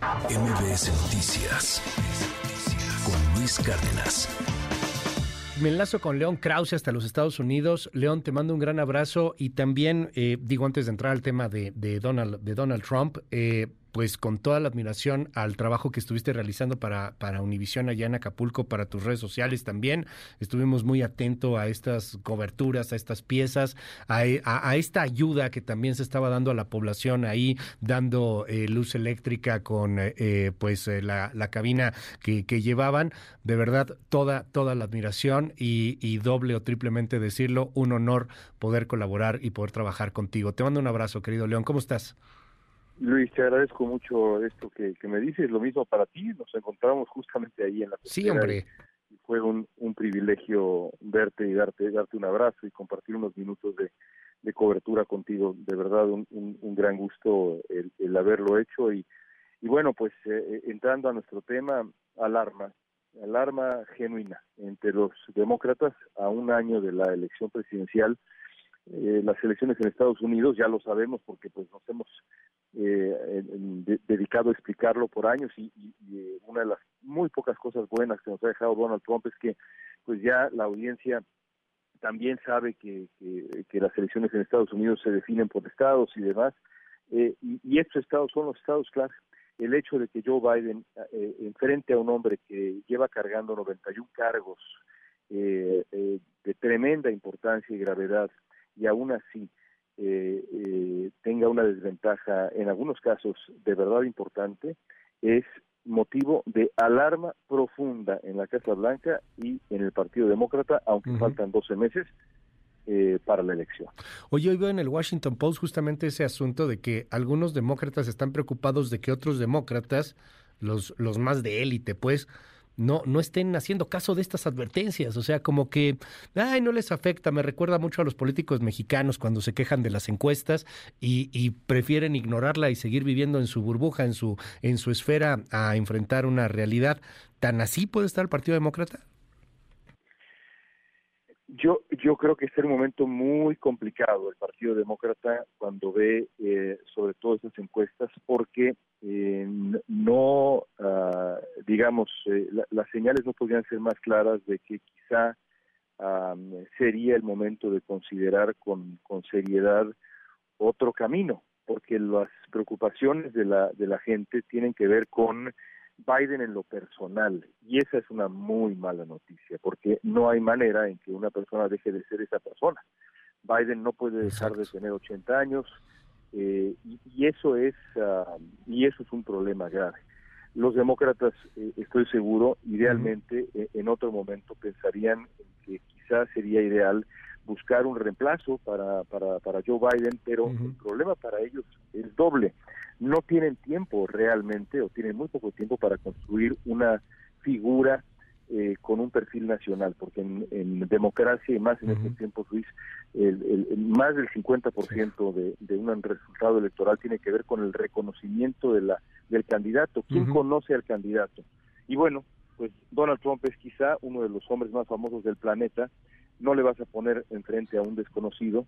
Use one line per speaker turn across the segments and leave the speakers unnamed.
MBS Noticias con Luis Cárdenas.
Me enlazo con León Krause hasta los Estados Unidos. León, te mando un gran abrazo y también, eh, digo antes de entrar al tema de, Donald, de Donald Trump, eh, pues con toda la admiración al trabajo que estuviste realizando para, para Univisión allá en Acapulco, para tus redes sociales también. Estuvimos muy atentos a estas coberturas, a estas piezas, a, esta ayuda que también se estaba dando a la población ahí, dando eh, luz eléctrica con eh, pues eh, la, cabina que, llevaban. De verdad, toda, toda la admiración y, y doble o triplemente decirlo, un honor poder colaborar y poder trabajar contigo. Te mando un abrazo, querido León. ¿Cómo estás?
Luis, te agradezco mucho esto que, me dices. Lo mismo para ti. Nos encontramos justamente ahí en la
Sí, hombre.
Y fue un, un privilegio verte y darte, darte un abrazo y compartir unos minutos de, de cobertura contigo. De verdad, un, un, gran gusto el, el, haberlo hecho. Y, y bueno, pues eh, eh, entrando a nuestro tema, alarma. Alarma genuina entre los demócratas a un año de la elección presidencial. Eh, las elecciones en Estados Unidos, ya lo sabemos porque pues nos hemos eh, dedicado a explicarlo por años y, eh, una de las muy pocas cosas buenas que nos ha dejado Donald Trump es que pues ya la audiencia también sabe que, que, las elecciones en Estados Unidos se definen por estados y demás eh, y, estos estados son los estados clave el hecho de que Joe Biden eh, enfrente a un hombre que lleva cargando 91 cargos eh, de tremenda importancia y gravedad y aún así eh, eh, tenga una desventaja, en algunos casos de verdad importante, es motivo de alarma profunda en la Casa Blanca y en el Partido Demócrata, aunque faltan 12 meses eh, para la elección.
Oye, hoy veo en el Washington Post justamente ese asunto de que algunos demócratas están preocupados de que otros demócratas, los, los más de élite, pues, no, no estén haciendo caso de estas advertencias. O sea, como que, ay, no les afecta. Me recuerda mucho a los políticos mexicanos cuando se quejan de las encuestas y, y prefieren ignorarla y seguir viviendo en su burbuja, en su, en su esfera, a enfrentar una realidad. ¿Tan así puede estar el Partido Demócrata?
Yo, yo creo que es un momento muy complicado el Partido Demócrata cuando ve eh, sobre todo estas encuestas porque digamos, eh, las señales no podrían ser más claras de que quizá sería el momento de considerar con, con seriedad otro camino, porque las preocupaciones de la, de la gente tienen que ver con Biden en lo personal. Y esa es una muy mala noticia, porque no hay manera en que una persona deje de ser esa persona. Biden no puede dejar de tener 80 años eh, y, eso es y eso es un problema grave. Los demócratas, eh, estoy seguro, idealmente eh, en otro momento pensarían que quizás sería ideal buscar un reemplazo para, para, para Joe Biden, pero el problema para ellos es doble. No tienen tiempo realmente o tienen muy poco tiempo para construir una figura eh, con un perfil nacional, porque en, democracia y más en estos tiempos, Luis, el, más del 50% de, de un resultado electoral tiene que ver con el reconocimiento de la del candidato. ¿Quién conoce al candidato? Y bueno, pues Donald Trump es quizá uno de los hombres más famosos del planeta, no le vas a poner enfrente a un desconocido.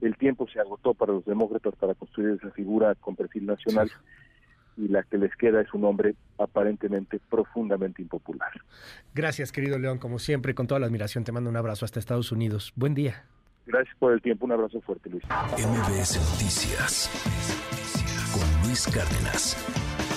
El tiempo se agotó para los demócratas para construir esa figura con perfil nacional y la que les queda es un hombre aparentemente profundamente impopular.
Gracias, querido León, como siempre, con toda la admiración, te mando un abrazo hasta Estados Unidos. Buen día.
Gracias por el tiempo, un abrazo fuerte, Luis.
MBS Noticias con Luis Cárdenas.